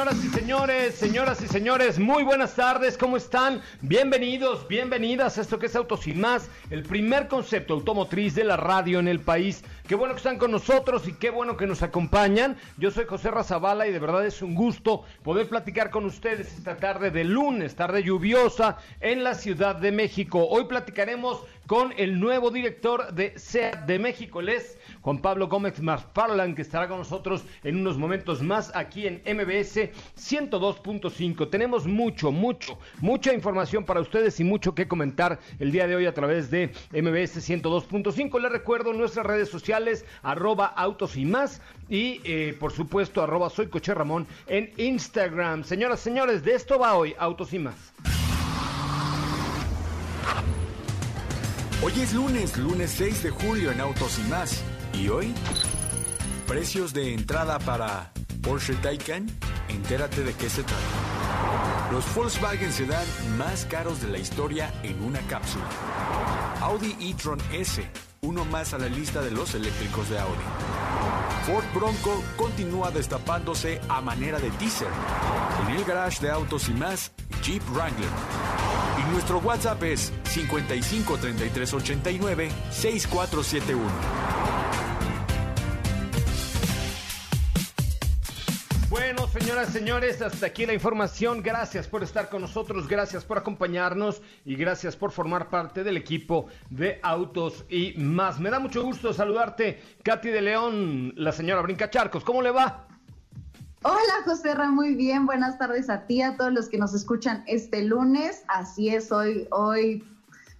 Señoras y señores, señoras y señores, muy buenas tardes, ¿cómo están? Bienvenidos, bienvenidas a esto que es Autos y Más, el primer concepto automotriz de la radio en el país. Qué bueno que están con nosotros y qué bueno que nos acompañan. Yo soy José Razabala y de verdad es un gusto poder platicar con ustedes esta tarde de lunes, tarde lluviosa en la Ciudad de México. Hoy platicaremos con el nuevo director de SEAT de México, él es Juan Pablo Gómez Marfarlan, que estará con nosotros en unos momentos más aquí en MBS 102.5. Tenemos mucho, mucho, mucha información para ustedes y mucho que comentar el día de hoy a través de MBS 102.5. Les recuerdo nuestras redes sociales, arroba autos y más, y eh, por supuesto, arroba soy Coche Ramón en Instagram. Señoras, señores, de esto va hoy, autos y más. Hoy es lunes, lunes 6 de julio en Autos y más. ¿Y hoy? Precios de entrada para Porsche Taycan. Entérate de qué se trata. Los Volkswagen Sedan más caros de la historia en una cápsula. Audi e-tron S, uno más a la lista de los eléctricos de Audi. Ford Bronco continúa destapándose a manera de teaser. En el garage de autos y más, Jeep Wrangler. Nuestro WhatsApp es 55 33 89 6471. Bueno, señoras y señores, hasta aquí la información. Gracias por estar con nosotros, gracias por acompañarnos y gracias por formar parte del equipo de Autos y más. Me da mucho gusto saludarte, Katy de León, la señora Brinca Charcos. ¿Cómo le va? Hola, José Ra, muy bien. Buenas tardes a ti, a todos los que nos escuchan este lunes. Así es, hoy, hoy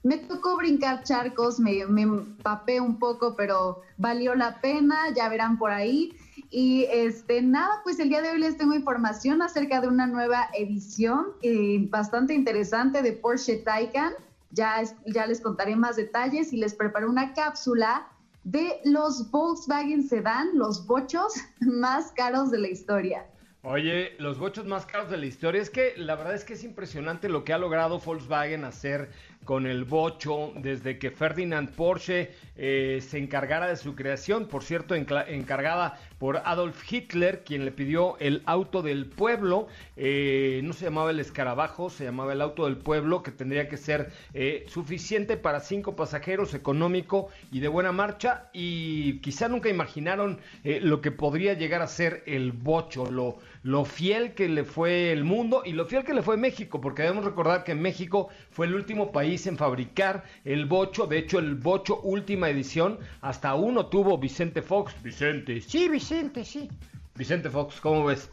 me tocó brincar charcos, me, me empapé un poco, pero valió la pena, ya verán por ahí. Y este, nada, pues el día de hoy les tengo información acerca de una nueva edición eh, bastante interesante de Porsche Taycan. Ya, ya les contaré más detalles y les preparé una cápsula de los Volkswagen Sedan, los bochos más caros de la historia. Oye, los bochos más caros de la historia, es que la verdad es que es impresionante lo que ha logrado Volkswagen hacer con el bocho desde que Ferdinand Porsche eh, se encargara de su creación, por cierto, encargada por Adolf Hitler, quien le pidió el auto del pueblo, eh, no se llamaba el escarabajo, se llamaba el auto del pueblo, que tendría que ser eh, suficiente para cinco pasajeros, económico y de buena marcha, y quizá nunca imaginaron lo que podría llegar a ser el bocho, lo lo fiel que le fue el mundo y lo fiel que le fue México, porque debemos recordar que México fue el último país en fabricar el bocho, de hecho el bocho última edición, hasta uno tuvo Vicente Fox. Vicente, sí, Vicente, sí. Vicente Fox, ¿cómo ves?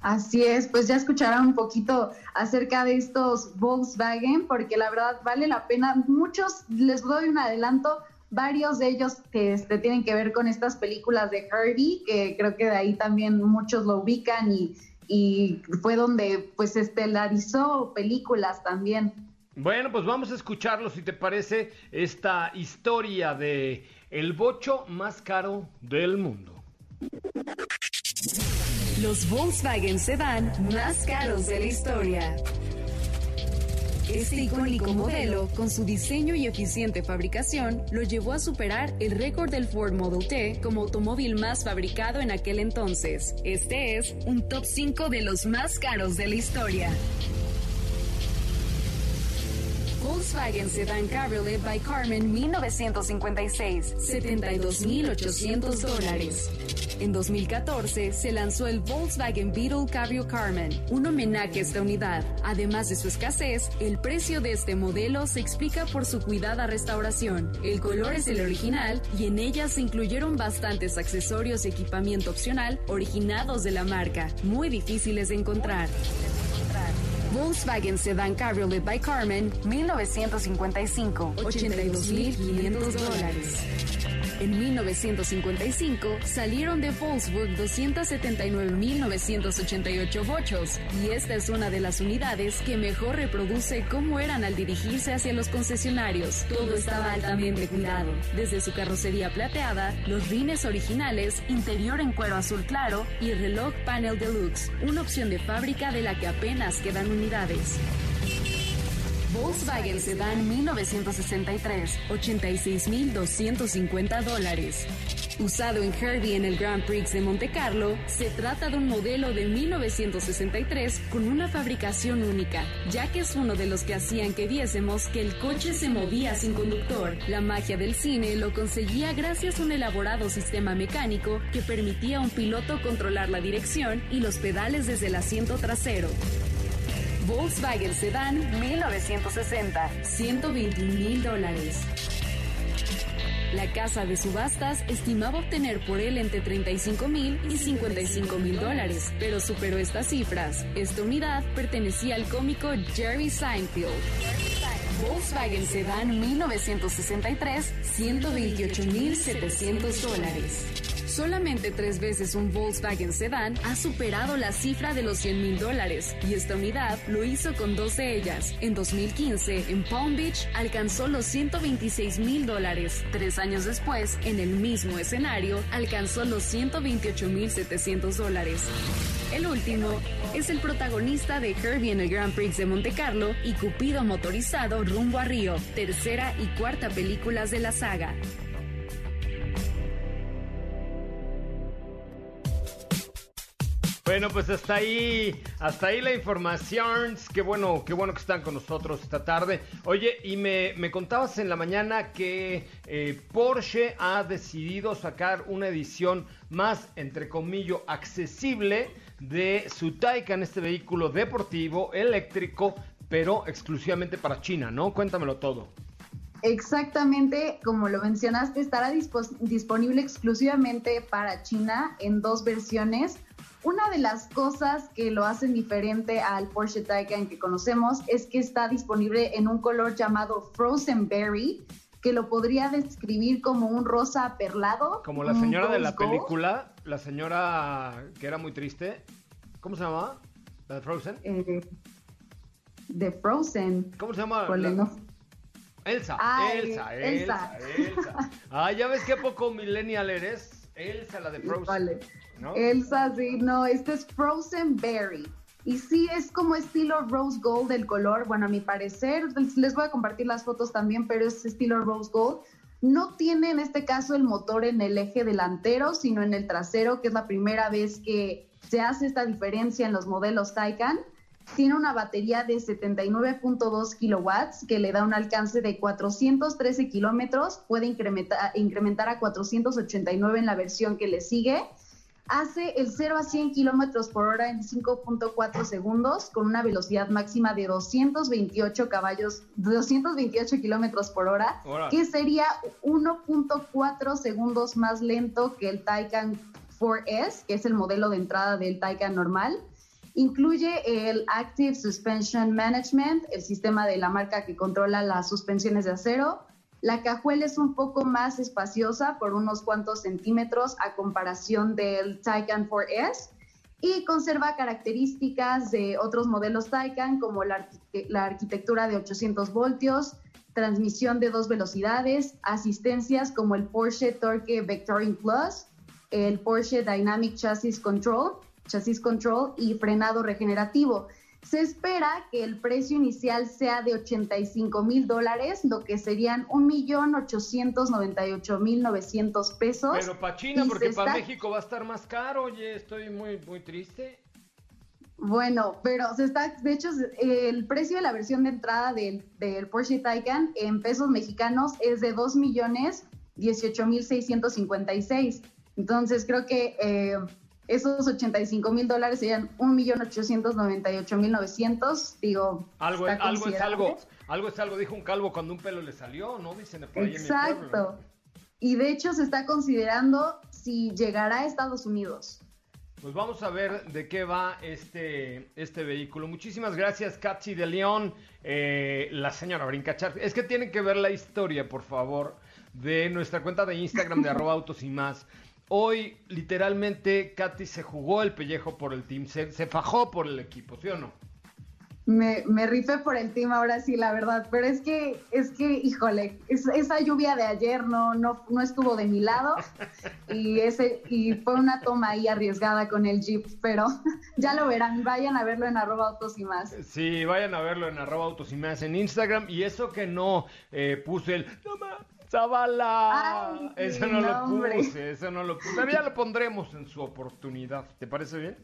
Así es, pues ya escucharán un poquito acerca de estos Volkswagen, porque la verdad vale la pena. Muchos, les doy un adelanto, varios de ellos que este, tienen que ver con estas películas de Herbie, que creo que de ahí también muchos lo ubican y, y fue donde pues estelarizó películas también. Bueno, pues vamos a escucharlo, si te parece, esta historia de el bocho más caro del mundo. Los Volkswagen Sedan más caros de la historia. Este icónico modelo, con su diseño y eficiente fabricación, lo llevó a superar el récord del Ford Model T como automóvil más fabricado en aquel entonces. Este es un top 5 de los más caros de la historia. Volkswagen Sedan Cabriolet by Carmen 1956, 72.800 dólares. En 2014 se lanzó el Volkswagen Beetle Cabrio Carmen, un homenaje a esta unidad. Además de su escasez, el precio de este modelo se explica por su cuidada restauración. El color es el original y en ella se incluyeron bastantes accesorios y equipamiento opcional originados de la marca, muy difíciles de encontrar. Volkswagen Sedan Cabriolet by Carmen, 1955, 82.500 dólares. En 1955 salieron de Volkswagen 279.988 bochos y esta es una de las unidades que mejor reproduce cómo eran al dirigirse hacia los concesionarios. Todo estaba altamente cuidado, desde su carrocería plateada, los rines originales, interior en cuero azul claro y reloj panel deluxe, una opción de fábrica de la que apenas quedan unidades. Volkswagen Sedan 1963, 86.250 dólares. Usado en Herbie en el Grand Prix de Monte Carlo, se trata de un modelo de 1963 con una fabricación única, ya que es uno de los que hacían que viésemos que el coche se movía sin conductor. La magia del cine lo conseguía gracias a un elaborado sistema mecánico que permitía a un piloto controlar la dirección y los pedales desde el asiento trasero. Volkswagen Sedan 1960, 121 mil dólares. La casa de subastas estimaba obtener por él entre 35 mil y 55 mil dólares, pero superó estas cifras. Esta unidad pertenecía al cómico Jerry Seinfeld. Volkswagen Sedan 1963, 128 mil 700 dólares. Solamente tres veces un Volkswagen Sedan ha superado la cifra de los 100 mil dólares y esta unidad lo hizo con dos de ellas. En 2015, en Palm Beach, alcanzó los 126 mil dólares. Tres años después, en el mismo escenario, alcanzó los 128 mil 700 dólares. El último es el protagonista de Herbie en el Grand Prix de Monte Carlo y Cupido motorizado rumbo a Río, tercera y cuarta películas de la saga. Bueno, pues hasta ahí, hasta ahí la información. Qué bueno, qué bueno que están con nosotros esta tarde. Oye, y me, me contabas en la mañana que eh, Porsche ha decidido sacar una edición más, entre comillas, accesible de su Taycan, este vehículo deportivo eléctrico, pero exclusivamente para China, ¿no? Cuéntamelo todo. Exactamente, como lo mencionaste, estará disponible exclusivamente para China en dos versiones una de las cosas que lo hacen diferente al Porsche Taycan que conocemos es que está disponible en un color llamado Frozen Berry, que lo podría describir como un rosa perlado. Como la señora de la película, la señora que era muy triste. ¿Cómo se llamaba? ¿La de Frozen? Eh, de Frozen. ¿Cómo se llama? Elsa, Elsa, Elsa, Elsa, Ah, ya ves qué poco millennial eres. Elsa, la de Frozen. Vale. Elsa, sí, no, este es Frozen Berry. Y sí, es como estilo rose gold el color. Bueno, a mi parecer, les voy a compartir las fotos también, pero es estilo rose gold. No tiene en este caso el motor en el eje delantero, sino en el trasero, que es la primera vez que se hace esta diferencia en los modelos Taycan. Tiene una batería de 79.2 kilowatts que le da un alcance de 413 kilómetros. Puede incrementar a 489 en la versión que le sigue hace el 0 a 100 kilómetros por hora en 5.4 segundos con una velocidad máxima de 228 caballos, 228 kilómetros por hora, que sería 1.4 segundos más lento que el Taycan 4S, que es el modelo de entrada del Taycan normal. Incluye el Active Suspension Management, el sistema de la marca que controla las suspensiones de acero, la cajuela es un poco más espaciosa por unos cuantos centímetros a comparación del Taycan 4S y conserva características de otros modelos Taycan como la, arquitectura de 800 voltios, transmisión de dos velocidades, asistencias como el Porsche Torque Vectoring Plus, el Porsche Dynamic Chassis Control, Chassis Control y frenado regenerativo. Se espera que el precio inicial sea de 85 mil dólares, lo que serían 1.898.900 pesos. Pero para China, porque para México va a estar más caro, oye, estoy muy, muy triste. Bueno, pero se está, de hecho, el precio de la versión de entrada del, Porsche Taycan en pesos mexicanos es de 2 millones 18 mil 656. Entonces creo que eh, esos 85 mil dólares serían 1.898.900, digo. Algo, algo es algo, algo es algo, dijo un calvo cuando un pelo le salió, ¿no? Dicen por ahí Exacto. Y de hecho se está considerando si llegará a Estados Unidos. Pues vamos a ver de qué va este, este vehículo. Muchísimas gracias, Katsi de León, eh, la señora Brincachar. Es que tienen que ver la historia, por favor, de nuestra cuenta de Instagram de arroba autos y más. Hoy, literalmente, Katy se jugó el pellejo por el team, se, fajó por el equipo, ¿sí o no? Me, me, rifé por el team ahora sí, la verdad, pero es que, es que, híjole, esa lluvia de ayer no, no, no estuvo de mi lado y, ese, y fue una toma ahí arriesgada con el Jeep, pero ya lo verán, vayan a verlo en arroba autos y más. Sí, vayan a verlo en arroba autos y más en Instagram y eso que no eh, puse el... Zavala. eso no, lo puse, eso no lo puse. Pero ya lo pondremos en su oportunidad. ¿Te parece bien?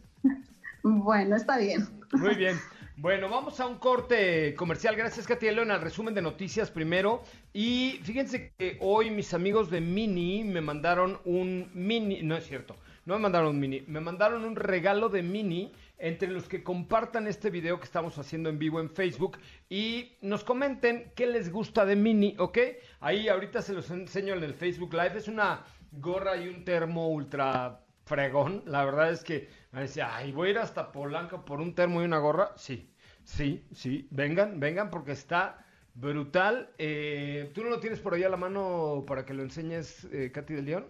Bueno, está bien. Muy bien. Bueno, vamos a un corte comercial. Gracias, Katy León, al resumen de noticias primero. Y fíjense que hoy mis amigos de Mini me mandaron un mini, no es cierto, no me mandaron un mini, me mandaron un regalo de Mini entre los que compartan este video que estamos haciendo en vivo en Facebook y nos comenten qué les gusta de Mini, ¿ok? Ahí ahorita se los enseño en el Facebook Live. Es una gorra y un termo ultra fregón. La verdad es que me decía, ay, voy a ir hasta Polanco por un termo y una gorra. Sí, sí, sí. Vengan, vengan porque está brutal. Eh, ¿Tú no lo tienes por ahí a la mano para que lo enseñes, eh, Katy del León?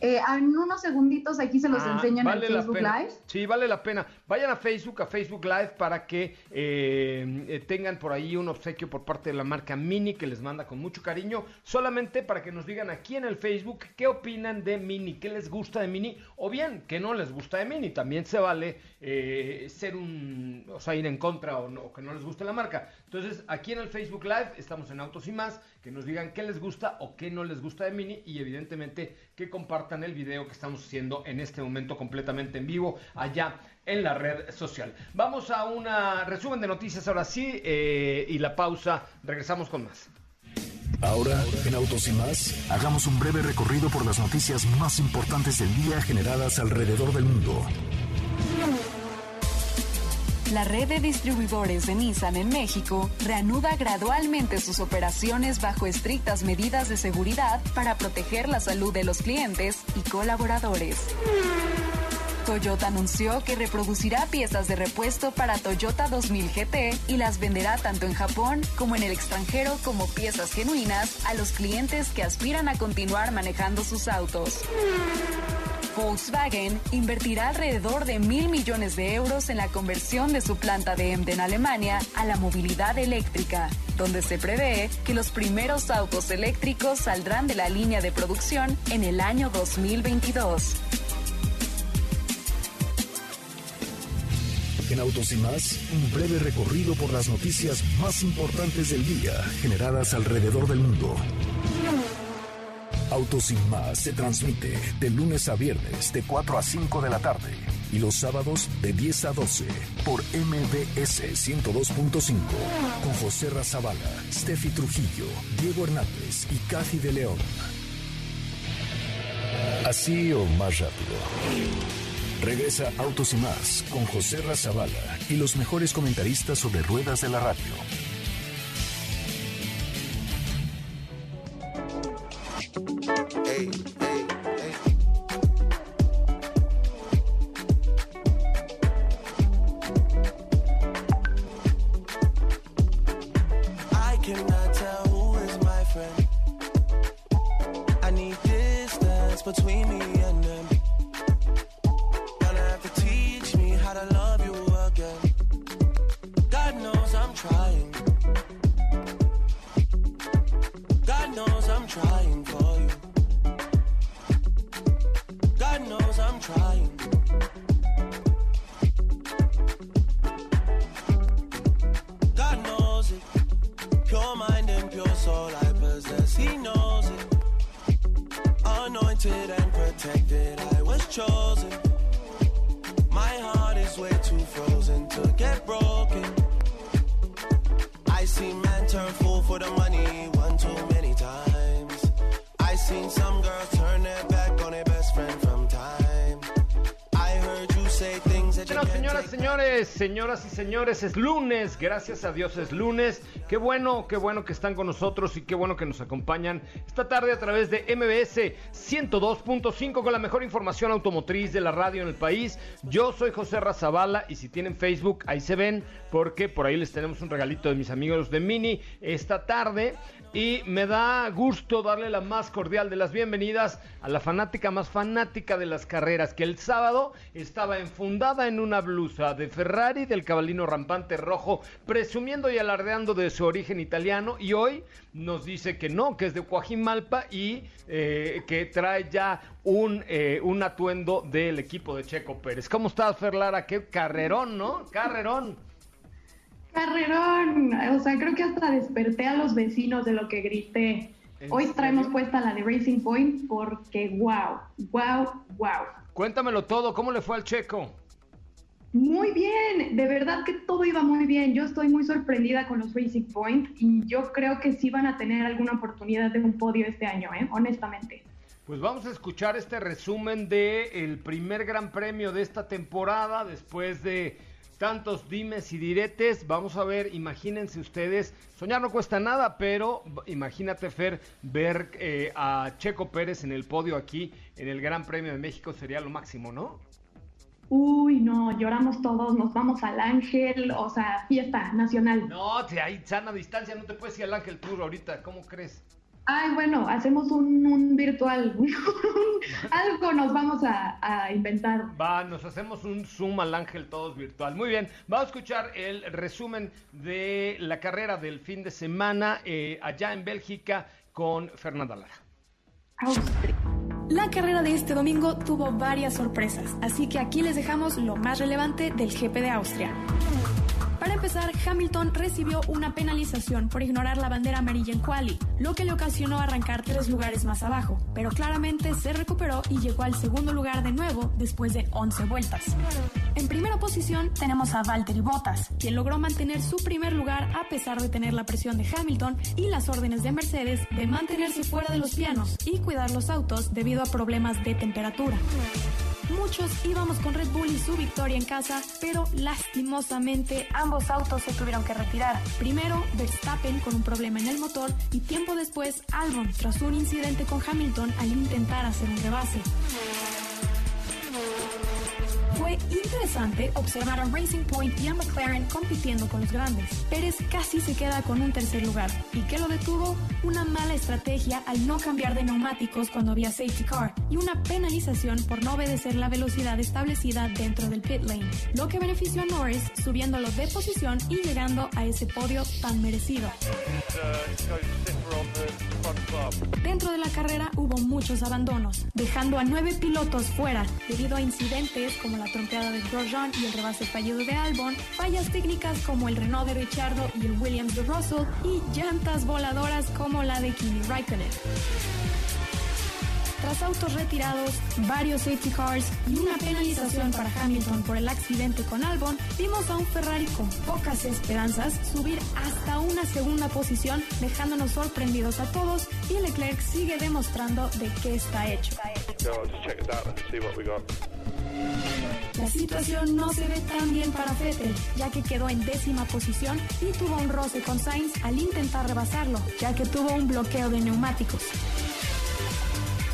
Eh, en unos segunditos aquí se los ah, enseño en el Facebook Live. Sí, vale la pena. Vayan a Facebook, a Facebook Live, para que eh, eh, tengan por ahí un obsequio por parte de la marca Mini que les manda con mucho cariño. Solamente para que nos digan aquí en el Facebook qué opinan de Mini, qué les gusta de Mini, o bien qué no les gusta de Mini. También se vale ser un, o sea, ir en contra o, o que no les guste la marca. Entonces, aquí en el Facebook Live estamos en Autos y más, que nos digan qué les gusta o qué no les gusta de Mini y evidentemente que compartan el video que estamos haciendo en este momento completamente en vivo allá en la red social. Vamos a un resumen de noticias ahora sí eh, y la pausa. Regresamos con más. Ahora, en Autos y más, hagamos un breve recorrido por las noticias más importantes del día generadas alrededor del mundo. La red de distribuidores de Nissan en México reanuda gradualmente sus operaciones bajo estrictas medidas de seguridad para proteger la salud de los clientes y colaboradores. Toyota anunció que reproducirá piezas de repuesto para Toyota 2000 GT y las venderá tanto en Japón como en el extranjero como piezas genuinas a los clientes que aspiran a continuar manejando sus autos. Volkswagen invertirá alrededor de mil millones de euros en la conversión de su planta de Emden, Alemania, a la movilidad eléctrica, donde se prevé que los primeros autos eléctricos saldrán de la línea de producción en el año 2022. En Autos y más, un breve recorrido por las noticias más importantes del día generadas alrededor del mundo. Autos sin más se transmite de lunes a viernes de 4 a 5 de la tarde y los sábados de 10 a 12 por MBS 102.5 con José Razabala, Steffi Trujillo, Diego Hernández y Cathy de León. Así o más rápido. Regresa Autos y más con José Razabala y los mejores comentaristas sobre ruedas de la radio. chosen to get broken. I seen men turn fool for the money one too many times. I seen some girls turn their señoras y señores, es lunes, gracias a Dios es lunes. Qué bueno, qué bueno que están con nosotros y qué bueno que nos acompañan esta tarde a través de MBS 102.5 con la mejor información automotriz de la radio en el país. Yo soy José Razabala y si tienen Facebook ahí se ven porque por ahí les tenemos un regalito de mis amigos de Mini esta tarde y me da gusto darle la más cordial de las bienvenidas a la fanática más fanática de las carreras, que el sábado estaba enfundada en una blusa de Ferrari del cabalino rampante rojo, presumiendo y alardeando de su origen italiano, y hoy nos dice que no, que es de Coajimalpa y eh, que trae ya un, eh, un atuendo del equipo de Checo Pérez. ¿Cómo estás, Ferlara? Qué carrerón, ¿no? Carrerón. Carrerón, o sea, creo que hasta desperté a los vecinos de lo que grité. Hoy traemos puesta la de Racing Point porque wow, wow, wow. Cuéntamelo todo, ¿cómo le fue al checo? Muy bien, de verdad que todo iba muy bien. Yo estoy muy sorprendida con los Racing Point y yo creo que sí van a tener alguna oportunidad de un podio este año, ¿eh? honestamente. Pues vamos a escuchar este resumen de el primer Gran Premio de esta temporada después de tantos dimes y diretes. Vamos a ver, imagínense ustedes, soñar no cuesta nada, pero imagínate, Fer, ver eh, a Checo Pérez en el podio aquí en el Gran Premio de México sería lo máximo, ¿no? Uy, no, lloramos todos, nos vamos al Ángel, o sea, fiesta nacional. No, te, hay sana distancia, no te puedes ir al Ángel Tour ahorita, ¿cómo crees? Ay, bueno, hacemos un, virtual. Algo nos vamos a, inventar. Va, nos hacemos un Zoom al ángel todos virtual. Muy bien, vamos a escuchar el resumen de la carrera del fin de semana eh, allá en Bélgica con Fernanda Lara. La carrera de este domingo tuvo varias sorpresas, así que aquí les dejamos lo más relevante del GP de Austria. Para empezar, Hamilton recibió una penalización por ignorar la bandera amarilla en quali, lo que le ocasionó arrancar tres lugares más abajo, pero claramente se recuperó y llegó al segundo lugar de nuevo después de 11 vueltas. En primera posición tenemos a Valtteri Bottas, quien logró mantener su primer lugar a pesar de tener la presión de Hamilton y las órdenes de Mercedes de mantenerse fuera de los pianos y cuidar los autos debido a problemas de temperatura. Muchos íbamos con Red Bull y su victoria en casa, pero lastimosamente ambos autos se tuvieron que retirar. Primero Verstappen con un problema en el motor y tiempo después Albon tras un incidente con Hamilton al intentar hacer un rebase. Fue interesante observar a Racing Point y a McLaren compitiendo con los grandes. Pérez casi se queda con un tercer lugar. ¿Y qué lo detuvo? Una mala estrategia al no cambiar de neumáticos cuando había safety car y una penalización por no obedecer la velocidad establecida dentro del pit lane, lo que benefició a Norris subiéndolo de posición y llegando a ese podio tan merecido. Dentro de la carrera hubo muchos abandonos, dejando a nueve pilotos fuera debido a incidentes como la trompeada de Grosjean y el rebase fallido de Albon, fallas técnicas como el Renault de Richardo y el Williams de Russell y llantas voladoras como la de Kimi Raikkonen. Tras autos retirados, varios safety cars y una penalización para Hamilton por el accidente con Albon, vimos a un Ferrari con pocas esperanzas subir hasta una segunda posición, dejándonos sorprendidos a todos y Leclerc sigue demostrando de qué está hecho. La situación no se ve tan bien para Vettel, ya que quedó en décima posición y tuvo un roce con Sainz al intentar rebasarlo, ya que tuvo un bloqueo de neumáticos.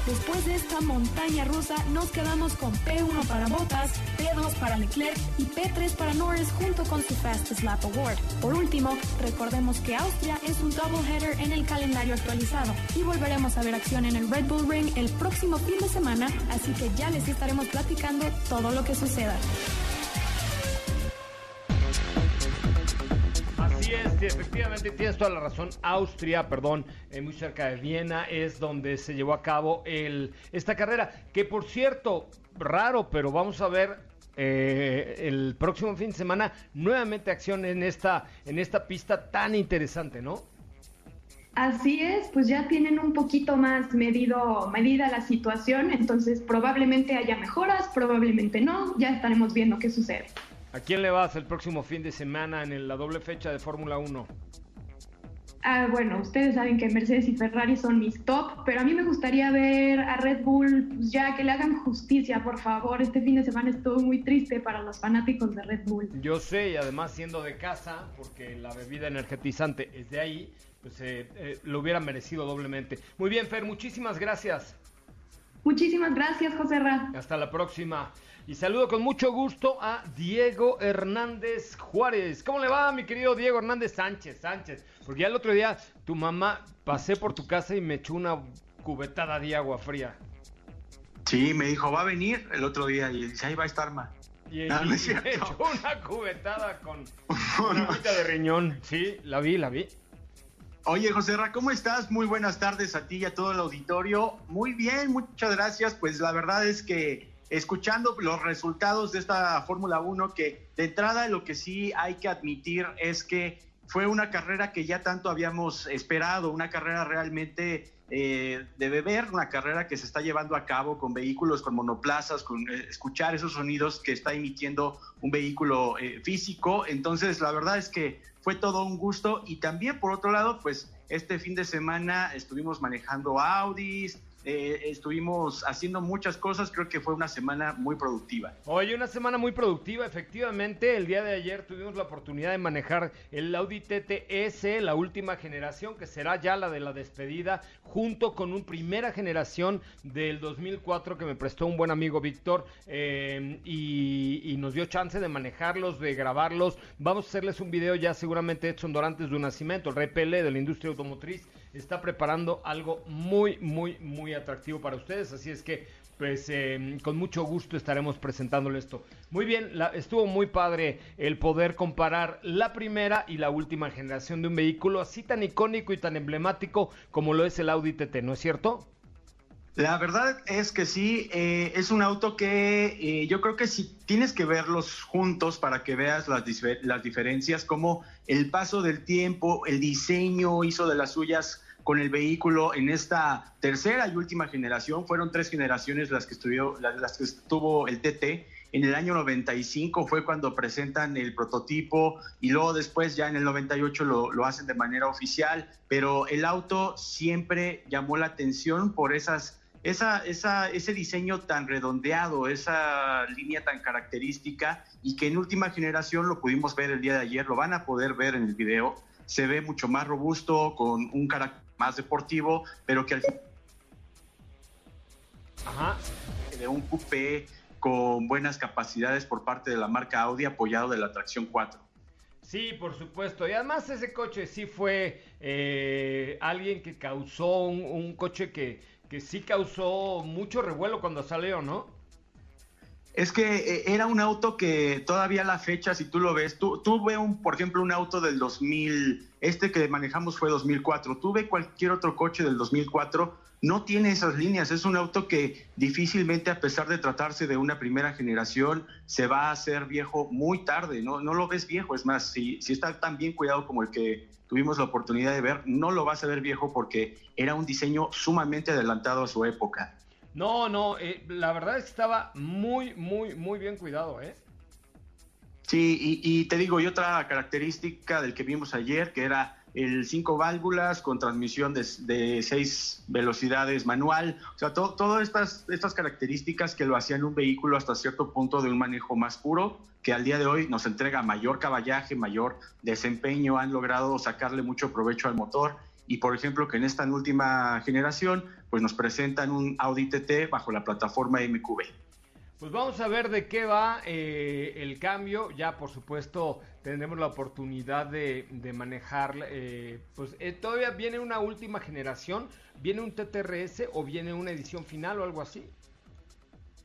Después de esta montaña rusa, nos quedamos con P1 para Bottas, P2 para Leclerc y P3 para Norris junto con su Fastest Lap Award. Por último, recordemos que Austria es un doubleheader en el calendario actualizado y volveremos a ver acción en el Red Bull Ring el próximo fin de semana, así que ya les estaremos platicando todo lo que suceda. Sí, efectivamente tienes toda la razón. Austria, perdón, eh, muy cerca de Viena, es donde se llevó a cabo el, esta carrera. Que por cierto, raro, pero vamos a ver eh, el próximo fin de semana nuevamente acción en esta, en esta pista tan interesante, ¿no? Así es, pues ya tienen un poquito más medido, medida la situación, entonces probablemente haya mejoras, probablemente no, ya estaremos viendo qué sucede. ¿A quién le vas el próximo fin de semana en la doble fecha de Fórmula 1? Ah, bueno, ustedes saben que Mercedes y Ferrari son mis top, pero a mí me gustaría ver a Red Bull pues, ya que le hagan justicia, por favor. Este fin de semana estuvo muy triste para los fanáticos de Red Bull. Yo sé, y además siendo de casa, porque la bebida energetizante es de ahí, pues eh, eh, lo hubiera merecido doblemente. Muy bien, Fer, muchísimas gracias. Muchísimas gracias, José Ra. Hasta la próxima. Y saludo con mucho gusto a Diego Hernández Juárez. ¿Cómo le va, mi querido Diego Hernández Sánchez? Sánchez. Porque ya el otro día tu mamá pasé por tu casa y me echó una cubetada de agua fría. Sí, me dijo, va a venir el otro día y dice, ahí va a estar ma. Y, me echó una cubetada con una agüita de riñón. Sí, la vi, la vi. Oye, José Ra, ¿cómo estás? Muy buenas tardes a ti y a todo el auditorio. Muy bien, muchas gracias. Pues la verdad es que escuchando los resultados de esta Fórmula 1, que de entrada lo que sí hay que admitir es que fue una carrera que ya tanto habíamos esperado, una carrera realmente eh, de beber, una carrera que se está llevando a cabo con vehículos, con monoplazas, con eh, escuchar esos sonidos que está emitiendo un vehículo eh, físico. Entonces, la verdad es que fue todo un gusto y también, por otro lado, pues este fin de semana estuvimos manejando Audis, eh, estuvimos haciendo muchas cosas, creo que fue una semana muy productiva. Hoy una semana muy productiva, efectivamente. El día de ayer tuvimos la oportunidad de manejar el Audi TTS, la última generación, que será ya la de la despedida, junto con un primera generación del 2004 que me prestó un buen amigo Víctor eh, y, nos dio chance de manejarlos, de grabarlos. Vamos a hacerles un video ya seguramente hecho en Dorantes de un Nacimiento, el Rey de la industria automotriz está preparando algo muy, muy, muy atractivo para ustedes. Así es que, pues, em, con mucho gusto estaremos presentándole esto. Muy bien, estuvo muy padre el poder comparar la primera y la última generación de un vehículo así tan icónico y tan emblemático como lo es el Audi TT, ¿no es cierto? La verdad es que sí, eh, es un auto que eh, yo creo que sí tienes que verlos juntos para que veas las, las diferencias, como el paso del tiempo, el diseño hizo de las suyas con el vehículo en esta tercera y última generación. Fueron tres generaciones las que, estuvo, las, que estuvo el TT. En el año 95 fue cuando presentan el prototipo y luego después ya en el 98 lo, lo hacen de manera oficial, pero el auto siempre llamó la atención por esas esa, esa, ese diseño tan redondeado, esa línea tan característica y que en última generación lo pudimos ver el día de ayer, lo van a poder ver en el video, se ve mucho más robusto, con un carácter más deportivo, pero que al final de un coupé con buenas capacidades por parte de la marca Audi apoyado de la tracción 4. Sí, por supuesto. Y además ese coche sí fue eh, alguien que causó un coche que, que sí causó mucho revuelo cuando salió, ¿no? Es que eh, era un auto que todavía la fecha, si tú lo ves, tú, tú ve un, por ejemplo, un auto del 2000, este que manejamos fue 2004, tú ve cualquier otro coche del 2004, no tiene esas líneas, es un auto que difícilmente, a pesar de tratarse de una primera generación, se va a hacer viejo muy tarde, no, no lo ves viejo, es más, si, si está tan bien cuidado como el que tuvimos la oportunidad de ver, no lo vas a ver viejo porque era un diseño sumamente adelantado a su época. No, no, eh, la verdad es que estaba muy, muy, muy bien cuidado, ¿eh? Sí, y, te digo, y otra característica del que vimos ayer, que era el cinco válvulas con transmisión de, de seis velocidades manual, o sea, to, todas estas, estas características que lo hacían un vehículo hasta cierto punto de un manejo más puro, que al día de hoy nos entrega mayor caballaje, mayor desempeño, han logrado sacarle mucho provecho al motor y por ejemplo que en esta última generación pues nos presentan un Audi TT bajo la plataforma MQB. Pues vamos a ver de qué va eh, el cambio. Ya, por supuesto, tendremos la oportunidad de, de manejar. Eh, pues eh, todavía viene una última generación. ¿Viene un TTRS o viene una edición final o algo así?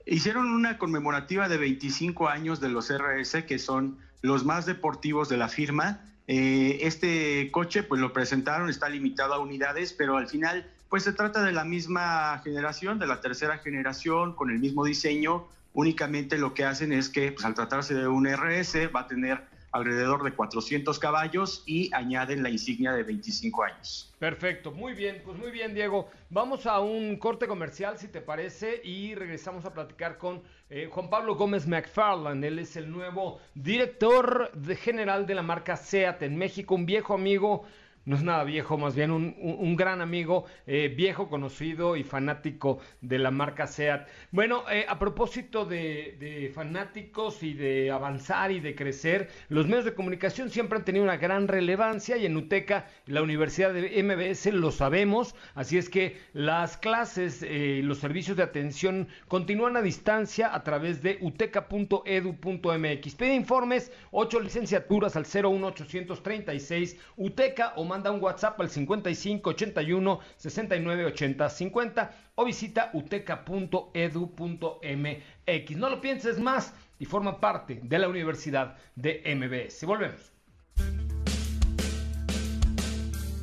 Hicieron una conmemorativa de 25 años de los RS, que son los más deportivos de la firma. Este coche, pues lo presentaron, está limitado a unidades, pero al final, pues se trata de la misma generación, de la tercera generación, con el mismo diseño, únicamente lo que hacen es que pues, al tratarse de un RS va a tener alrededor de 400 caballos y añaden la insignia de 25 años. Perfecto, muy bien, pues muy bien Diego. Vamos a un corte comercial si te parece y regresamos a platicar con eh, Juan Pablo Gómez McFarland. Él es el nuevo director de general de la marca SEAT en México, un viejo amigo no es nada viejo, más bien un, un, gran amigo, eh, viejo conocido y fanático de la marca SEAT. Bueno, eh, a propósito de, fanáticos y de avanzar y de crecer, los medios de comunicación siempre han tenido una gran relevancia y en UTECA, la Universidad de MBS, lo sabemos, así es que las clases, eh, los servicios de atención continúan a distancia a través de uteca.edu.mx. Pide informes, 8 licenciaturas al 01836 UTECA o más manda un WhatsApp al 55 81 69 80 50 o visita uteca.edu.mx. No lo pienses más y forma parte de la Universidad de MBS. Volvemos.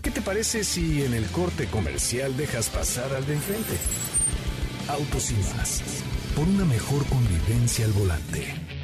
¿Qué te parece si en el corte comercial dejas pasar al de enfrente? Autos y más. Por una mejor convivencia al volante.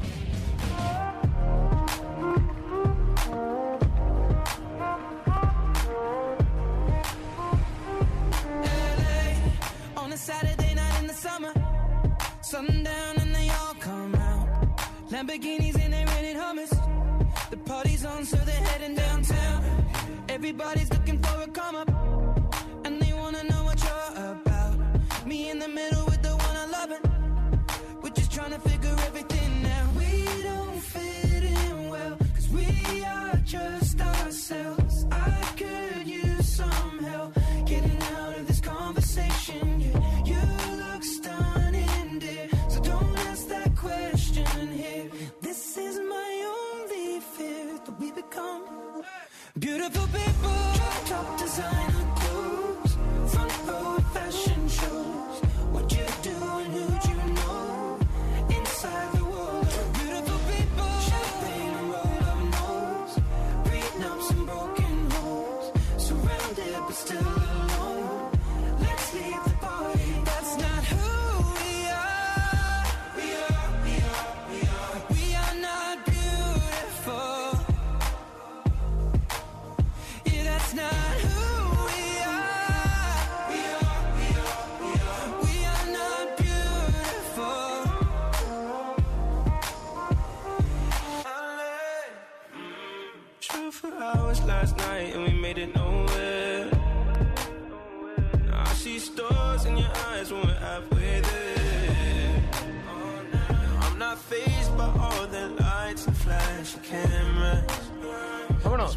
For hours last night and we made it nowhere. Now I see stars in your eyes when we're halfway there. Oh, I'm not phased by all the lights and flash cameras. Vámonos.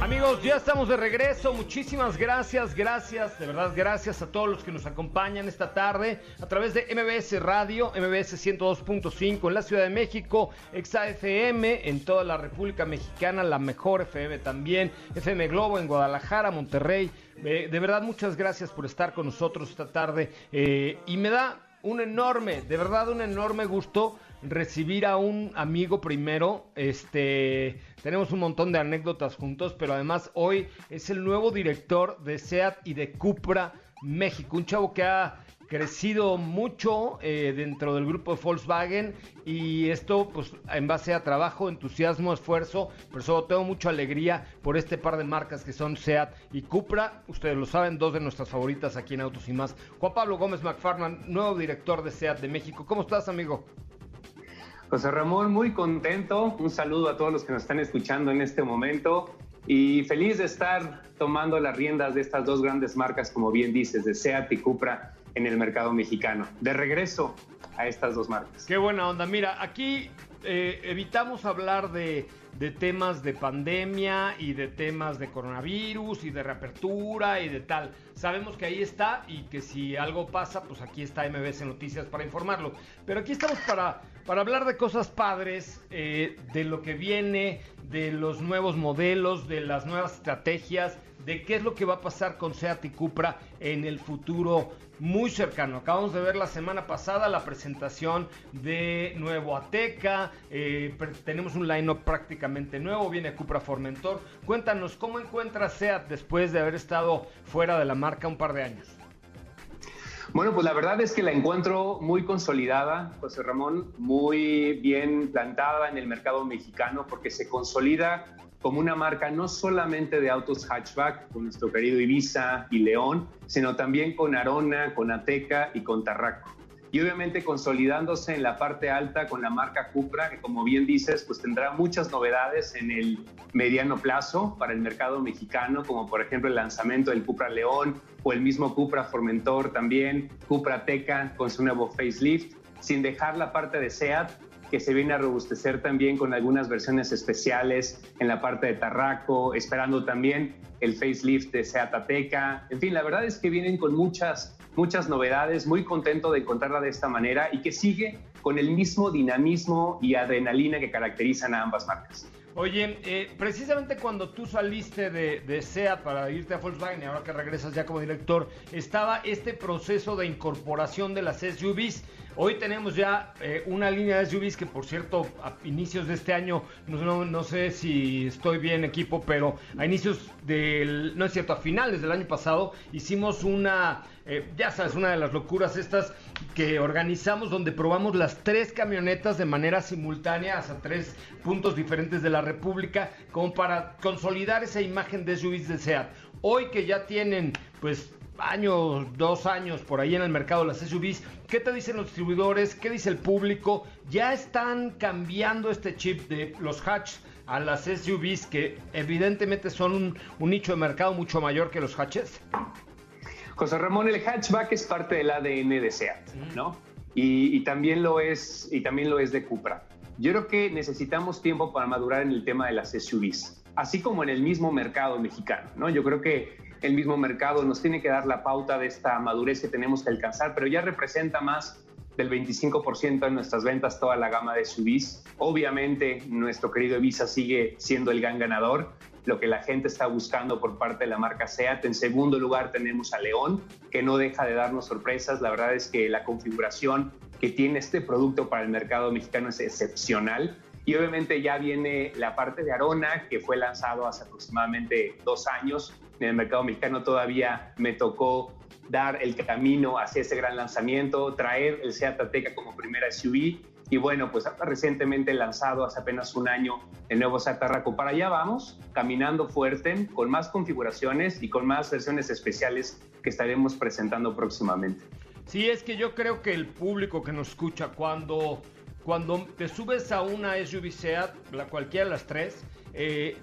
Amigos, ya estamos de regreso. Muchísimas gracias, gracias, de verdad, gracias a todos los que nos acompañan esta tarde a través de MBS Radio, MBS 102.5 en la Ciudad de México, Exa FM en toda la República Mexicana, la mejor FM también, FM Globo en Guadalajara, Monterrey. Eh, de verdad, muchas gracias por estar con nosotros esta tarde eh, y me da un enorme, de verdad, un enorme gusto recibir a un amigo primero. Este, tenemos un montón de anécdotas juntos, pero además hoy es el nuevo director de SEAT y de Cupra México, un chavo que ha crecido mucho eh, dentro del grupo de Volkswagen y esto pues en base a trabajo, entusiasmo, esfuerzo, pero sobre todo mucha alegría por este par de marcas que son SEAT y Cupra. Ustedes lo saben, dos de nuestras favoritas aquí en Autos y más. Juan Pablo Gómez McFarland, nuevo director de SEAT de México. ¿Cómo estás, amigo? José Ramón, muy contento. Un saludo a todos los que nos están escuchando en este momento y feliz de estar tomando las riendas de estas dos grandes marcas, como bien dices, de SEAT y Cupra en el mercado mexicano. De regreso a estas dos marcas. Qué buena onda. Mira, aquí eh, evitamos hablar de, de, temas de pandemia y de temas de coronavirus y de reapertura y de tal. Sabemos que ahí está y que si algo pasa, pues aquí está MBS Noticias para informarlo. Pero aquí estamos para, para hablar de cosas padres, eh, de lo que viene, de los nuevos modelos, de las nuevas estrategias, de qué es lo que va a pasar con Seat y Cupra en el futuro muy cercano. Acabamos de ver la semana pasada la presentación de nuevo Ateca. Eh, tenemos un line-up prácticamente nuevo. Viene Cupra Formentor. Cuéntanos, ¿cómo encuentras SEAT después de haber estado fuera de la marca un par de años? Bueno, pues la verdad es que la encuentro muy consolidada, José Ramón, muy bien plantada en el mercado mexicano porque se consolida como una marca no solamente de autos hatchback con nuestro querido Ibiza y León, sino también con Arona, con Ateca y con Tarraco. Y obviamente consolidándose en la parte alta con la marca Cupra, que como bien dices, pues tendrá muchas novedades en el mediano plazo para el mercado mexicano, como por ejemplo el lanzamiento del Cupra León o el mismo Cupra Formentor también, Cupra Teca con su nuevo facelift, sin dejar la parte de SEAT, que se viene a robustecer también con algunas versiones especiales en la parte de Tarraco, esperando también el facelift de Seat Ateca. En fin, la verdad es que vienen con muchas, muchas novedades, muy contento de encontrarla de esta manera y que sigue con el mismo dinamismo y adrenalina que caracterizan a ambas marcas. Oye, eh, precisamente cuando tú saliste de, de, SEAT para irte a Volkswagen y ahora que regresas ya como director, estaba este proceso de incorporación de las SUVs. Hoy tenemos ya eh, una línea de SUVs que, por cierto, a inicios de este año, no, no, sé si estoy bien equipo, pero a inicios del, no es cierto, a finales del año pasado hicimos una, eh, ya sabes, una de las locuras estas que organizamos donde probamos las tres camionetas de manera simultánea hasta tres puntos diferentes de la República, como para consolidar esa imagen de SUVs de SEAT. Hoy que ya tienen, pues, años, dos años por ahí en el mercado las SUVs. ¿Qué te dicen los distribuidores? ¿Qué dice el público? ¿Ya están cambiando este chip de los hatch a las SUVs que evidentemente son un, un nicho de mercado mucho mayor que los hatches? José Ramón, el hatchback es parte del ADN de SEAT, ¿no? Y, y, también lo es, y también lo es de Cupra. Yo creo que necesitamos tiempo para madurar en el tema de las SUVs, así como en el mismo mercado mexicano, ¿no? Yo creo que el mismo mercado nos tiene que dar la pauta de esta madurez que tenemos que alcanzar, pero ya representa más del 25% de nuestras ventas toda la gama de SUVs. Obviamente, nuestro querido Ibiza sigue siendo el gran ganador, lo que la gente está buscando por parte de la marca SEAT. En segundo lugar tenemos a León, que no deja de darnos sorpresas. La verdad es que la configuración que tiene este producto para el mercado mexicano es excepcional. Y obviamente ya viene la parte de Arona, que fue lanzado hace aproximadamente dos años. En el mercado mexicano todavía me tocó dar el camino hacia ese gran lanzamiento, traer el Seat Ateca como primera SUV y bueno, pues recientemente lanzado hace apenas un año el nuevo Seat Arraco. Para allá vamos, caminando fuerte, con más configuraciones y con más versiones especiales que estaremos presentando próximamente. Sí, es que yo creo que el público que nos escucha cuando, cuando te subes a una SUV Seat, la cualquiera de las tres, eh,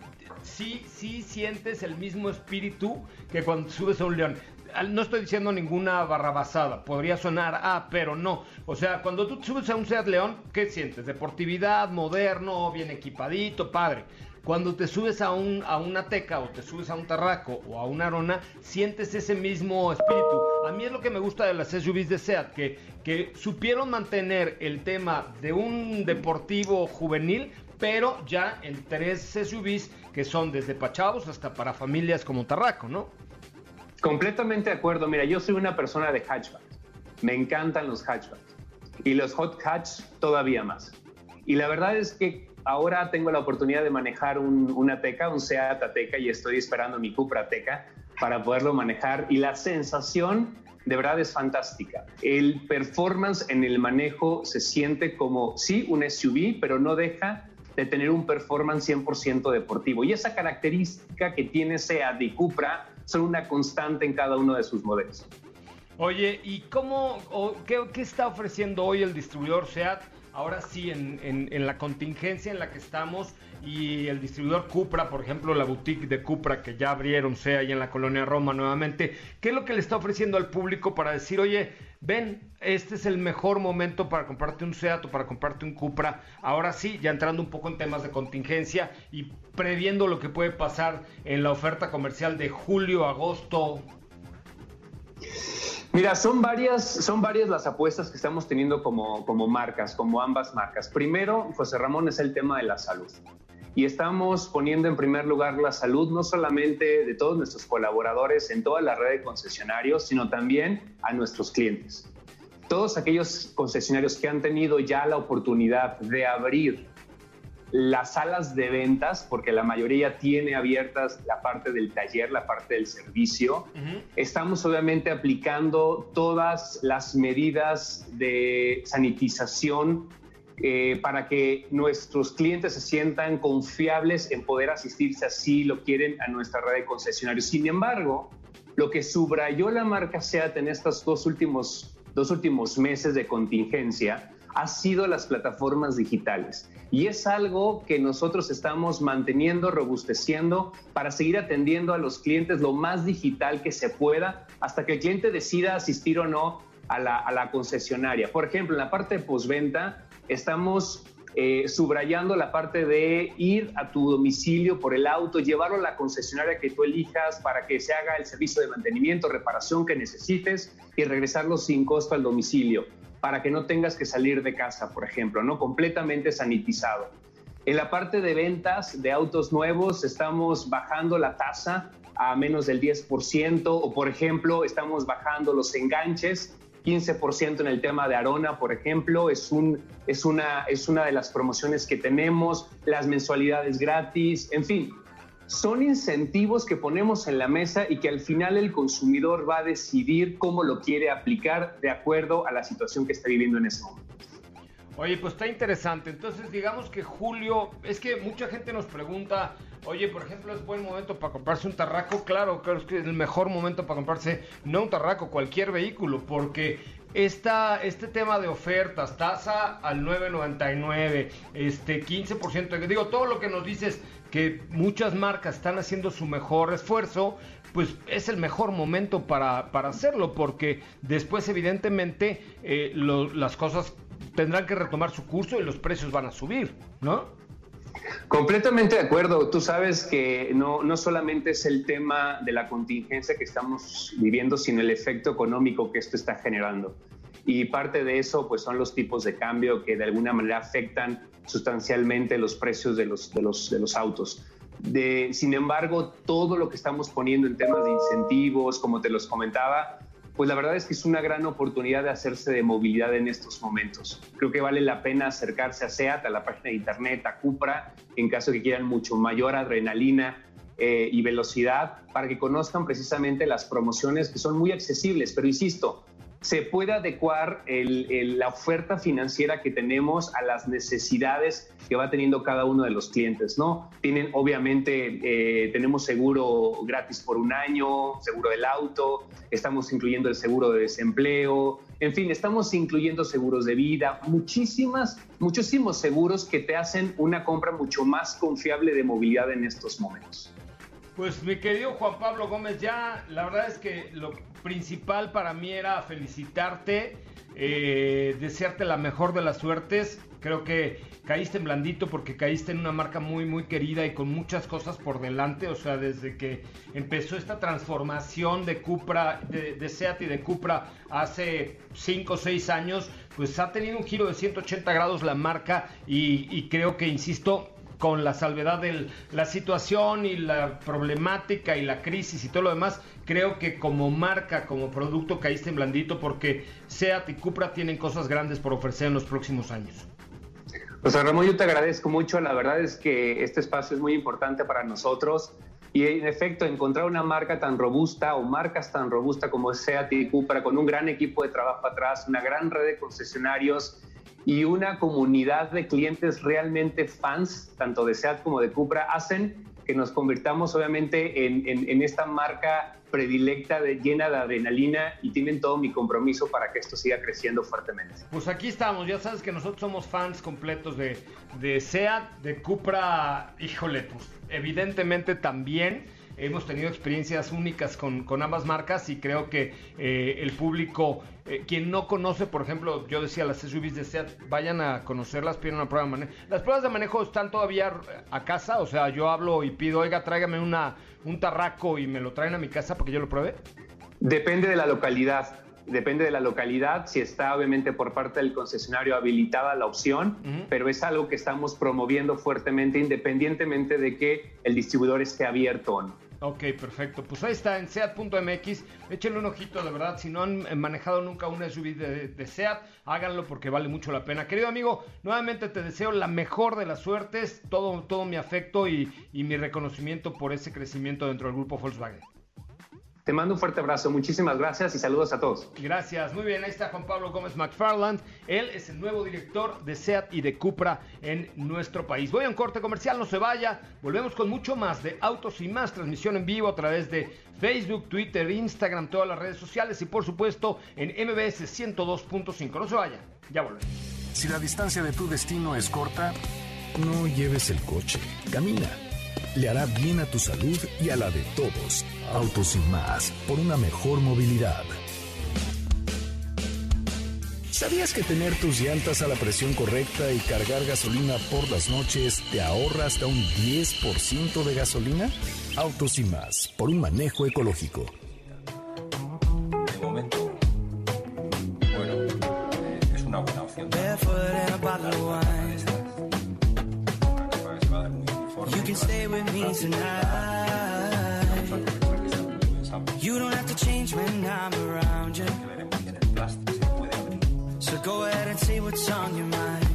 sí, sí sientes el mismo espíritu que cuando subes a un león no estoy diciendo ninguna barrabasada, podría sonar, ah, pero no. O sea, cuando tú subes a un Seat León, ¿qué sientes? Deportividad, moderno, bien equipadito, padre. Cuando te subes a, un, a una teca o te subes a un tarraco o a una arona, sientes ese mismo espíritu. A mí es lo que me gusta de las SUVs de SEAT, que, que supieron mantener el tema de un deportivo juvenil, pero ya en tres SUVs que son desde pachavos hasta para familias como Tarraco, ¿no? Completamente de acuerdo. Mira, yo soy una persona de hatchback. Me encantan los hatchbacks. Y los hot hatch todavía más. Y la verdad es que ahora tengo la oportunidad de manejar un, una Teca, un Seat Ateca, y estoy esperando mi Cupra Teca. para poderlo manejar y la sensación de verdad es fantástica. El performance en el manejo se siente como, sí, un SUV, pero no deja de tener un performance 100% deportivo. Y esa característica que tiene SEAT y Cupra son una constante en cada uno de sus modelos. Oye, ¿y cómo, o qué, qué, está ofreciendo hoy el distribuidor SEAT? Ahora sí, en, en, en, la contingencia en la que estamos y el distribuidor Cupra, por ejemplo, la boutique de Cupra que ya abrieron, sea ahí en la colonia Roma nuevamente, ¿qué es lo que le está ofreciendo al público para decir, oye, ven, este es el mejor momento para comprarte un Seat o para comprarte un Cupra? Ahora sí, ya entrando un poco en temas de contingencia y previendo lo que puede pasar en la oferta comercial de julio, agosto, Mira, son varias, son varias las apuestas que estamos teniendo como, como marcas, como ambas marcas. Primero, José Ramón, es el tema de la salud. Y estamos poniendo en primer lugar la salud no solamente de todos nuestros colaboradores en toda la red de concesionarios, sino también a nuestros clientes. Todos aquellos concesionarios que han tenido ya la oportunidad de abrir las salas de ventas, porque la mayoría tiene abiertas la parte del taller, la parte del servicio. Uh -huh. Estamos obviamente aplicando todas las medidas de sanitización eh, para que nuestros clientes se sientan confiables en poder asistirse así lo quieren a nuestra red de concesionarios. Sin embargo, lo que subrayó la marca SEAT en estos dos últimos, dos últimos meses de contingencia ha sido las plataformas digitales. Y es algo que nosotros estamos manteniendo, robusteciendo para seguir atendiendo a los clientes lo más digital que se pueda hasta que el cliente decida asistir o no a la, a la concesionaria. Por ejemplo, en la parte de postventa estamos eh, subrayando la parte de ir a tu domicilio por el auto, llevarlo a la concesionaria que tú elijas para que se haga el servicio de mantenimiento, reparación que necesites y regresarlo sin costo al domicilio para que no tengas que salir de casa, por ejemplo, ¿no? Completamente sanitizado. En la parte de ventas de autos nuevos estamos bajando la tasa a menos del 10% o, por ejemplo, estamos bajando los enganches 15% en el tema de Arona, por ejemplo, es, un, es, una, es una de las promociones que tenemos, las mensualidades gratis, en fin, son incentivos que ponemos en la mesa y que al final el consumidor va a decidir cómo lo quiere aplicar de acuerdo a la situación que está viviendo en ese momento. Oye, pues está interesante. Entonces, digamos que julio, es que mucha gente nos pregunta, oye, por ejemplo, ¿es buen momento para comprarse un tarraco? Claro, es que es el mejor momento para comprarse, no un tarraco, cualquier vehículo, porque esta, este tema de ofertas, tasa al 9.99, este 15%, digo, todo lo que nos dices que muchas marcas están haciendo su mejor esfuerzo, pues es el mejor momento para, para hacerlo, porque después evidentemente eh, las cosas tendrán que retomar su curso y los precios van a subir, ¿no? Completamente de acuerdo. Tú sabes que no, no solamente es el tema de la contingencia que estamos viviendo, sino el efecto económico que esto está generando. Y parte de eso pues, son los tipos de cambio que de alguna manera afectan sustancialmente los precios de los, de los, de los autos. Sin embargo, todo lo que estamos poniendo en temas de incentivos, como te los comentaba, pues la verdad es que es una gran oportunidad de hacerse de movilidad en estos momentos. Creo que vale la pena acercarse a SEAT, a la página de internet, a Cupra, en caso que quieran mucho mayor adrenalina eh, y velocidad, para que conozcan precisamente las promociones que son muy accesibles. Pero insisto, se puede adecuar la oferta financiera que tenemos a las necesidades que va teniendo cada uno de los clientes, ¿no? Tienen, obviamente, eh, tenemos seguro gratis por un año, seguro del auto, estamos incluyendo el seguro de desempleo, en fin, estamos incluyendo seguros de vida, muchísimas, muchísimos seguros que te hacen una compra mucho más confiable de movilidad en estos momentos. Pues mi querido Juan Pablo Gómez, ya la verdad es que lo principal para mí era felicitarte, eh, desearte la mejor de las suertes. Creo que caíste en blandito porque caíste en una marca muy muy querida y con muchas cosas por delante. O sea, desde que empezó esta transformación de Cupra, de, de Seat y de Cupra hace 5 o 6 años, pues ha tenido un giro de 180 grados la marca y, y creo que, insisto, con la salvedad de la situación y la problemática y la crisis y todo lo demás, creo que como marca, como producto caíste en blandito porque SEAT y Cupra tienen cosas grandes por ofrecer en los próximos años. Pues Ramón, yo te agradezco mucho. La verdad es que este espacio es muy importante para nosotros. Y en efecto, encontrar una marca tan robusta o marcas tan robustas como Seat y Cupra, con un gran equipo de trabajo atrás, una gran red de concesionarios y una comunidad de clientes realmente fans, tanto de Seat como de Cupra, hacen que nos convirtamos obviamente en, en- esta marca predilecta de, llena de adrenalina y tienen todo mi compromiso para que esto siga creciendo fuertemente. Pues aquí estamos, ya sabes que nosotros somos fans completos de, de SEAT, de Cupra, híjole, pues evidentemente también hemos tenido experiencias únicas con, con ambas marcas y creo que eh, el público, eh, quien no conoce, por ejemplo, yo decía las SUVs de SEAT, vayan a conocerlas, piden una prueba de manejo. Las pruebas de manejo están todavía a casa, o sea, yo hablo y pido, oiga, tráigame una, un tarraco y me lo traen a mi casa para que yo lo pruebe. Depende de la localidad. Depende de la localidad, si está obviamente por parte del concesionario habilitada la opción, pero es algo que estamos promoviendo fuertemente independientemente de que el distribuidor esté abierto o no. Ok, perfecto. Pues ahí está, en SEAT.mx. Échenle un ojito, de verdad. Si no han eh, manejado nunca una SUV de, de SEAT, háganlo porque vale mucho la pena. Querido amigo, nuevamente te deseo la mejor de las suertes, todo, todo mi afecto y mi reconocimiento por ese crecimiento dentro del grupo Volkswagen. Te mando un fuerte abrazo, muchísimas gracias y saludos a todos. Gracias, muy bien, ahí está Juan Pablo Gómez McFarland. Él es el nuevo director de SEAT y de Cupra en nuestro país. Voy a un corte comercial, no se vaya. Volvemos con mucho más de Autos y más, transmisión en vivo a través de Facebook, Twitter, Instagram, todas las redes sociales y por supuesto en MBS 102.5. No se vaya, ya volvemos. Si la distancia de tu destino es corta, no lleves el coche, camina. Le hará bien a tu salud y a la de todos. Autos y más, por una mejor movilidad. ¿Sabías que tener tus llantas a la presión correcta y cargar gasolina por las noches te ahorra hasta un 10% de gasolina? Autos y más, por un manejo ecológico. De momento, bueno, eh, es una buena opción. Change when I'm around you. So go ahead and say what's on your mind,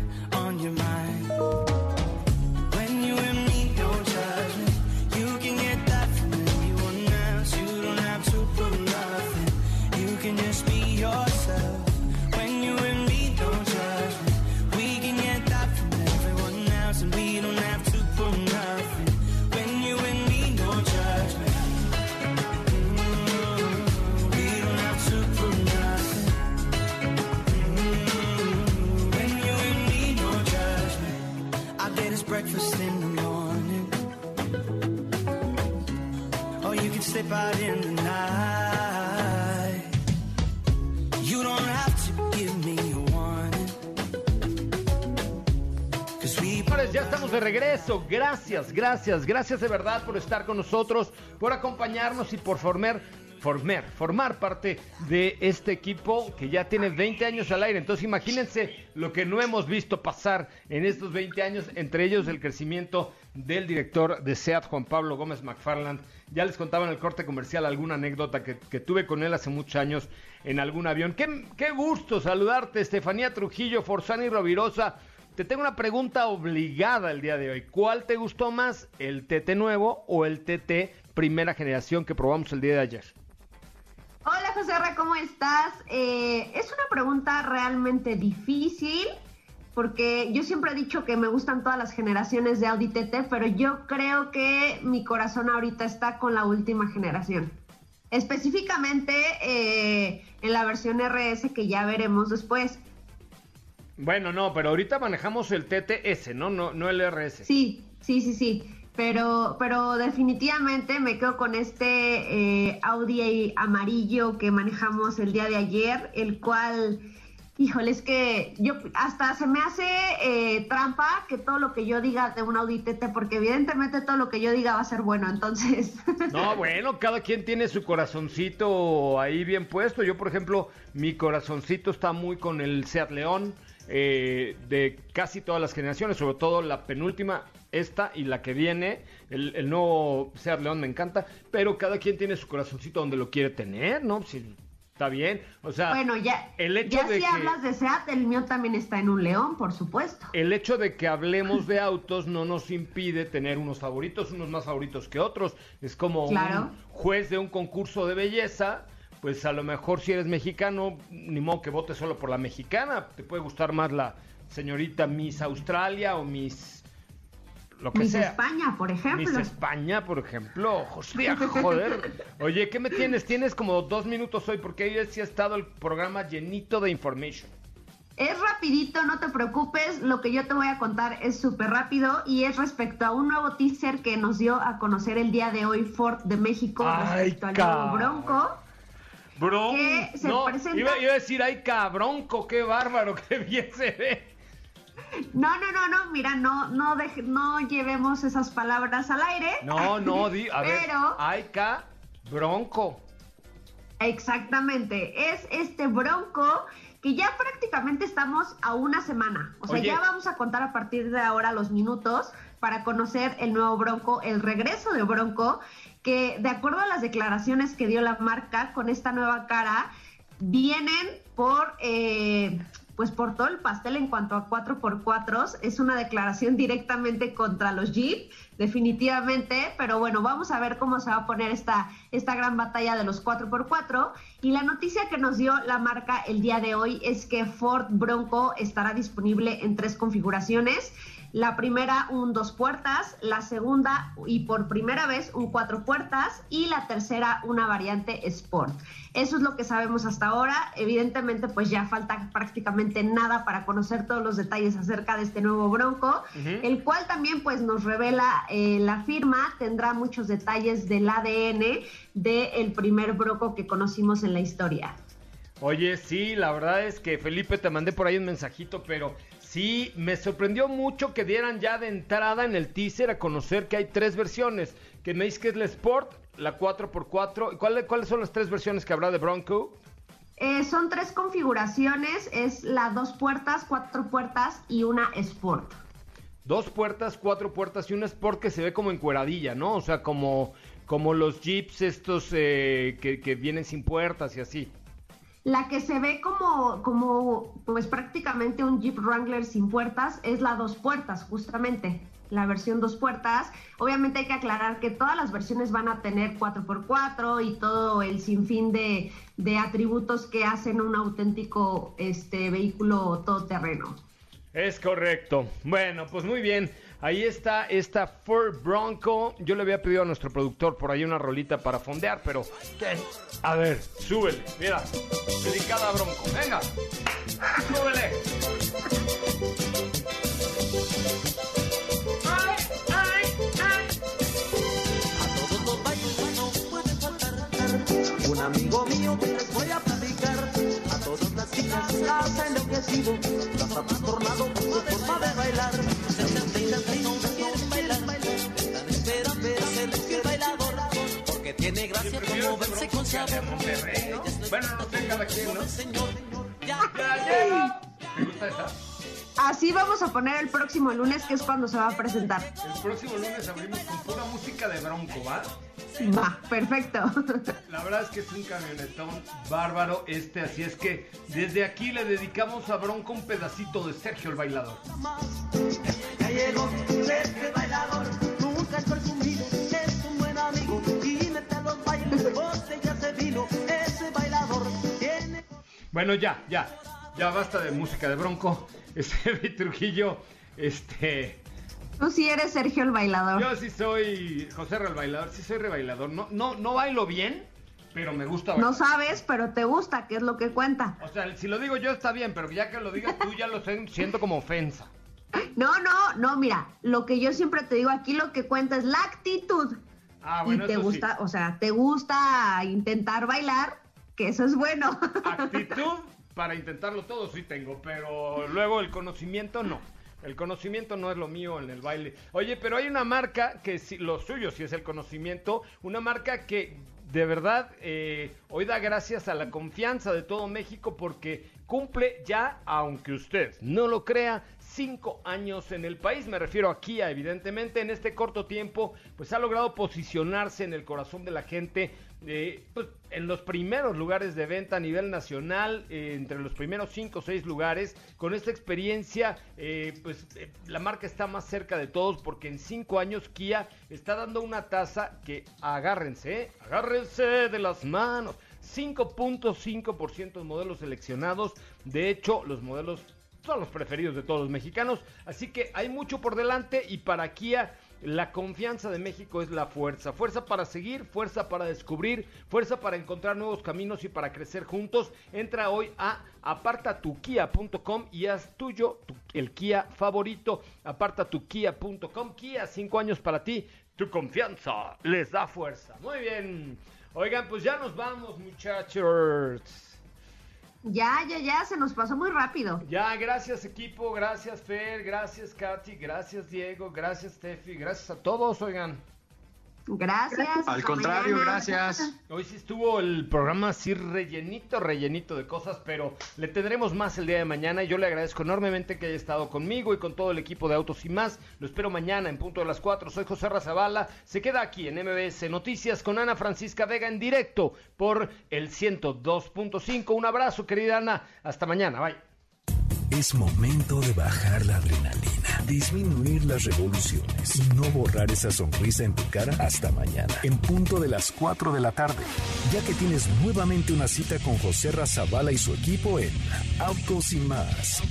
You don't have to give me ya estamos de regreso. Gracias, gracias, gracias de verdad por estar con nosotros, por acompañarnos y por formar, formar, formar parte de este equipo que ya tiene 20 años al aire. Entonces imagínense lo que no hemos visto pasar en estos 20 años, entre ellos el crecimiento del director de SEAT, Juan Pablo Gómez McFarland. Ya les contaba en el corte comercial alguna anécdota que, que tuve con él hace muchos años en algún avión. Qué, qué gusto saludarte, Estefanía Trujillo, Forzani Rovirosa. Te tengo una pregunta obligada el día de hoy. ¿Cuál te gustó más, el TT nuevo o el TT primera generación que probamos el día de ayer? Hola José Ra, ¿cómo estás? Eh, es una pregunta realmente difícil porque yo siempre he dicho que me gustan todas las generaciones de Audi TT, pero yo creo que mi corazón ahorita está con la última generación. Específicamente eh, en la versión RS que ya veremos después. Bueno, no, pero ahorita manejamos el TTS, ¿no? No, no el RS. Sí, sí, sí, sí. Pero, pero definitivamente me quedo con este eh, Audi amarillo que manejamos el día de ayer, el cual, híjole, es que yo hasta se me hace eh, trampa que todo lo que yo diga de un Audi TT, porque evidentemente todo lo que yo diga va a ser bueno, entonces. No, bueno, cada quien tiene su corazoncito ahí bien puesto. Yo, por ejemplo, mi corazoncito está muy con el Seat León. eh, de casi todas las generaciones, sobre todo la penúltima, esta y la que viene, el, el nuevo Seat León me encanta, pero cada quien tiene su corazoncito donde lo quiere tener, ¿no? Si Está bien. O sea, Bueno, ya, el hecho ya de si que- hablas de SEAT, el mío también está en un león, por supuesto. el hecho de que hablemos de autos no nos impide tener unos favoritos, unos más favoritos que otros. Es como Claro. un juez de un concurso de belleza. Pues a lo mejor si eres mexicano, ni modo que votes solo por la mexicana. Te puede gustar más la señorita Miss Australia o Miss... Lo que Miss sea. España, por ejemplo. Miss España, por ejemplo. Hostia, joder. Oye, ¿qué me tienes? Tienes como dos minutos hoy porque hoy sí ha estado el programa llenito de information. Es rapidito, no te preocupes. Lo que yo te voy a contar es súper rápido y es respecto a un nuevo teaser que nos dio a conocer el día de hoy Ford de México Ay, respecto al nuevo cabrón. Bronco. Bro, Que se no, presenta- iba, iba a decir, ay, cabronco, qué bárbaro, qué bien se ve. No, no, no, no, mira, no, no, deje- no llevemos esas palabras al aire. No, no, di, a ver, Pero- ay, ca, bronco. Exactamente, es este Bronco que ya prácticamente estamos a una semana. O sea, Oye. ya vamos a contar a partir de ahora los minutos para conocer el nuevo Bronco, el regreso de Bronco, que de acuerdo a las declaraciones que dio la marca con esta nueva cara, vienen por... eh, pues por todo el pastel en cuanto a 4x4, es una declaración directamente contra los Jeep, definitivamente, pero bueno, vamos a ver cómo se va a poner esta, esta gran batalla de los 4x4. Y la noticia que nos dio la marca el día de hoy es que Ford Bronco estará disponible en tres configuraciones. La primera, un dos puertas, la segunda y por primera vez un cuatro puertas y la tercera, una variante Sport. Eso es lo que sabemos hasta ahora. Evidentemente, pues ya falta prácticamente nada para conocer todos los detalles acerca de este nuevo Bronco, el cual también pues nos revela eh, la firma, tendrá muchos detalles del ADN del primer Bronco que conocimos en la historia. Oye, sí, la verdad es que Felipe te mandé por ahí un mensajito, pero sí, me sorprendió mucho que dieran ya de entrada en el teaser a conocer que hay tres versiones. Que me dices que es la Sport, la 4x4. ¿Cuál- ¿Cuáles son las tres versiones que habrá de Bronco? Eh, son tres configuraciones, es la dos puertas, cuatro puertas y una Sport. Dos puertas, cuatro puertas y una Sport que se ve como encueradilla, ¿no? O sea, como, como los Jeeps estos eh, que, que vienen sin puertas y así. La que se ve como, como, pues prácticamente un Jeep Wrangler sin puertas es la dos puertas, justamente. La versión dos puertas. Obviamente hay que aclarar que todas las versiones van a tener 4x4 y todo el sinfín de, de atributos que hacen un auténtico este, vehículo todoterreno. Es correcto. Bueno, pues muy bien. Ahí está esta Ford Bronco. Yo le había pedido a nuestro productor por ahí una rolita para fondear, pero... ¿qué? A ver, súbele. Mira, dedicada a Bronco. Venga, súbele. Todos los bailes no pueden faltar. Un amigo mío que les voy a platicar. A todas las chicas las ha enloquecido. Las ha trastornado por su forma de bailar. Tiene gracia como verse con sabor. Bueno, no sé cada quien, ¿no? Señor, ya, ¿Te gusta esa? Así vamos a poner el próximo lunes, que es cuando se va a presentar. El próximo lunes abrimos con pura música de Bronco, ¿va? Va, perfecto. La verdad es que es un camionetón bárbaro este, así es que desde aquí le dedicamos a Bronco un pedacito de Sergio el Bailador. Ya llegó este bailador, nunca es Bueno, ya, ya, ya basta de música de Bronco. Este, mi Trujillo, este... Tú sí eres Sergio el bailador. Yo sí soy José el Bailador, sí soy rebailador. No, no, no bailo bien, pero me gusta bailar. No sabes, pero te gusta, que es lo que cuenta. O sea, si lo digo yo está bien, pero ya que lo digas tú ya lo siento como ofensa. No, no, no, mira, lo que yo siempre te digo aquí, lo que cuenta es la actitud. Ah, bueno, y te eso sí. gusta, o sea, te gusta intentar bailar, que eso es bueno. Actitud para intentarlo todo sí tengo, pero luego el conocimiento no. El conocimiento no es lo mío en el baile. Oye, pero hay una marca que sí, lo suyo sí es el conocimiento, una marca que de verdad eh, hoy da gracias a la confianza de todo México porque cumple ya, aunque usted no lo crea, cinco años en el país. Me refiero a Kia, evidentemente. En este corto tiempo, pues ha logrado posicionarse en el corazón de la gente. Pues, en los primeros lugares de venta a nivel nacional, eh, entre los primeros cinco o seis lugares. Con esta experiencia, eh, pues eh, la marca está más cerca de todos porque en cinco años Kia está dando una tasa que agárrense, agárrense de las manos. 5.5% de modelos seleccionados. De hecho, los modelos son los preferidos de todos los mexicanos. Así que hay mucho por delante y para Kia la confianza de México es la fuerza. Fuerza para seguir, fuerza para descubrir, fuerza para encontrar nuevos caminos y para crecer juntos. Entra hoy a apartatukia.com y haz tuyo tu- el Kia favorito. Apartatukia.com. Kia, cinco años para ti. Tu confianza les da fuerza. Muy bien. Oigan, pues ya nos vamos, muchachos. Ya, ya, ya, se nos pasó muy rápido. Ya, gracias equipo, gracias Fer, gracias Katy, gracias Diego, gracias Steffi, gracias a todos, oigan. Gracias. Al contrario, mañana. gracias. Hoy sí estuvo el programa así rellenito, rellenito de cosas, pero le tendremos más el día de mañana y yo le agradezco enormemente que haya estado conmigo y con todo el equipo de Autos y más. Lo espero mañana en punto de las 4. Soy José Razabala. Se queda aquí en MBS Noticias con Ana Francisca Vega en directo por el 102.5. Un abrazo, querida Ana. Hasta mañana. Bye. Es momento de bajar la adrenalina, disminuir las revoluciones y no borrar esa sonrisa en tu cara hasta mañana, en punto de las 4 de la tarde, ya que tienes nuevamente una cita con José Razabala y su equipo en Autos y más.